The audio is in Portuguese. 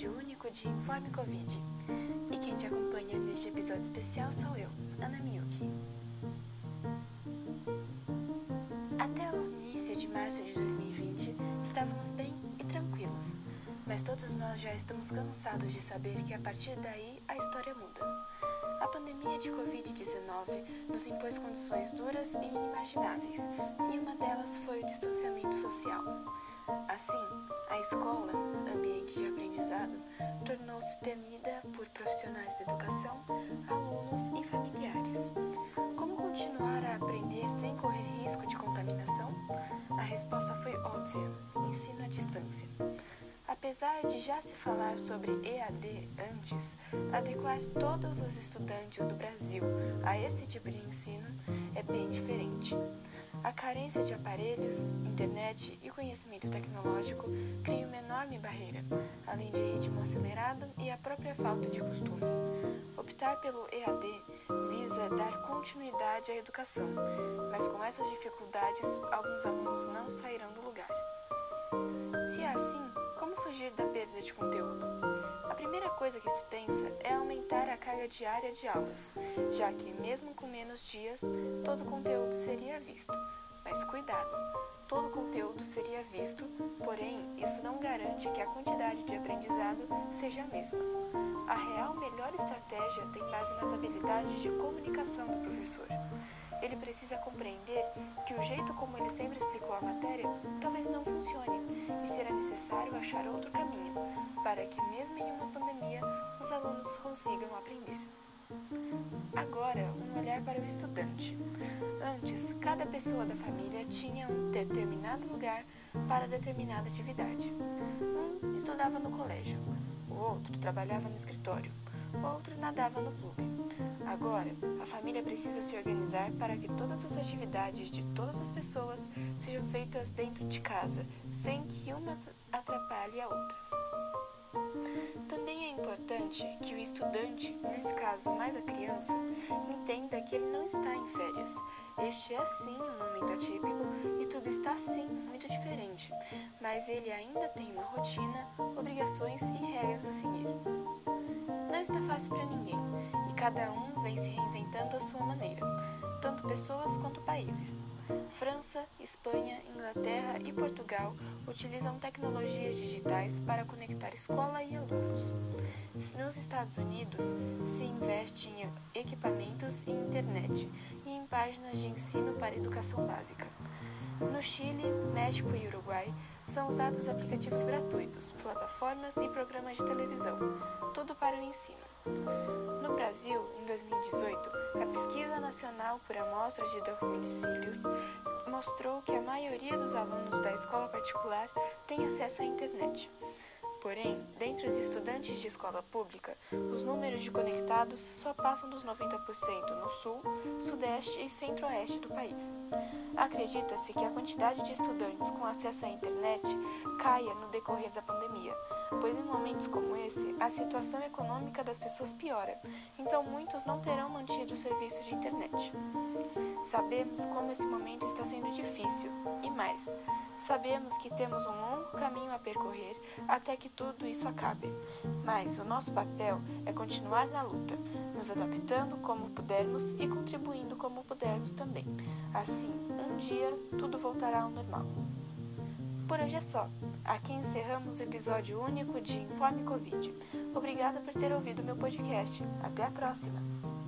episódio único de Informe Covid. E quem te acompanha neste episódio especial sou eu, Ana Miyuki. Até o início de março de 2020, estávamos bem e tranquilos, mas todos nós já estamos cansados de saber que a partir daí a história muda. A pandemia de Covid-19 nos impôs condições duras e inimagináveis, e uma delas foi o distanciamento social. Assim, a escola, temida por profissionais da educação, alunos e familiares. Como continuar a aprender sem correr risco de contaminação? A resposta foi óbvia: ensino à distância. Apesar de já se falar sobre EAD antes, adequar todos os estudantes do Brasil a esse tipo de ensino é bem diferente. A carência de aparelhos, internet e conhecimento tecnológico cria uma enorme barreira, além de ritmo acelerado e a própria falta de costume. Optar pelo EAD visa dar continuidade à educação, mas com essas dificuldades, alguns alunos não sairão do lugar. Se é assim, fugir da perda de conteúdo? A primeira coisa que se pensa é aumentar a carga diária de aulas, já que, mesmo com menos dias, todo o conteúdo seria visto. Mas cuidado, todo o conteúdo seria visto, porém, isso não garante que a quantidade de aprendizado seja a mesma. A real melhor estratégia tem base nas habilidades de comunicação do professor. Ele precisa compreender que o jeito como ele sempre explicou a matéria talvez não funcione e será necessário achar outro caminho para que, mesmo em uma pandemia, os alunos consigam aprender. Agora, um olhar para o estudante. Antes, cada pessoa da família tinha um determinado lugar para determinada atividade. Um estudava no colégio, o outro trabalhava no escritório, outro nadava no clube. Agora, a família precisa se organizar para que todas as atividades de todas as pessoas sejam feitas dentro de casa, sem que uma atrapalhe a outra. Também é importante que o estudante, nesse caso mais a criança, entenda que ele não está em férias. Este é sim um momento atípico e tudo está sim muito diferente, mas ele ainda tem uma rotina, obrigações e regras a seguir. Não está fácil para ninguém e cada um vem se reinventando à sua maneira, tanto pessoas quanto países. França, Espanha, Inglaterra e Portugal utilizam tecnologias digitais para conectar escola e alunos. Nos Estados Unidos, se investe em equipamentos e internet e em páginas de ensino para educação básica. No Chile, México e Uruguai, são usados aplicativos gratuitos, plataformas e programas de televisão, tudo para o ensino. No Brasil, em 2018, a Pesquisa Nacional por Amostra de Domicílios mostrou que a maioria dos alunos da escola particular tem acesso à internet. Porém, dentre os estudantes de escola pública, os números de conectados só passam dos 90% no sul, sudeste e centro-oeste do país. Acredita-se que a quantidade de estudantes com acesso à internet caia no decorrer da pandemia, pois em momentos como esse, a situação econômica das pessoas piora, então muitos não terão mantido o serviço de internet. Sabemos como esse momento está sendo difícil, e mais, Sabemos que temos um longo caminho a percorrer até que tudo isso acabe, mas o nosso papel é continuar na luta, nos adaptando como pudermos e contribuindo como pudermos também. Assim, um dia tudo voltará ao normal. Por hoje é só. Aqui encerramos o episódio único de Informe Covid. Obrigada por ter ouvido meu podcast. Até a próxima!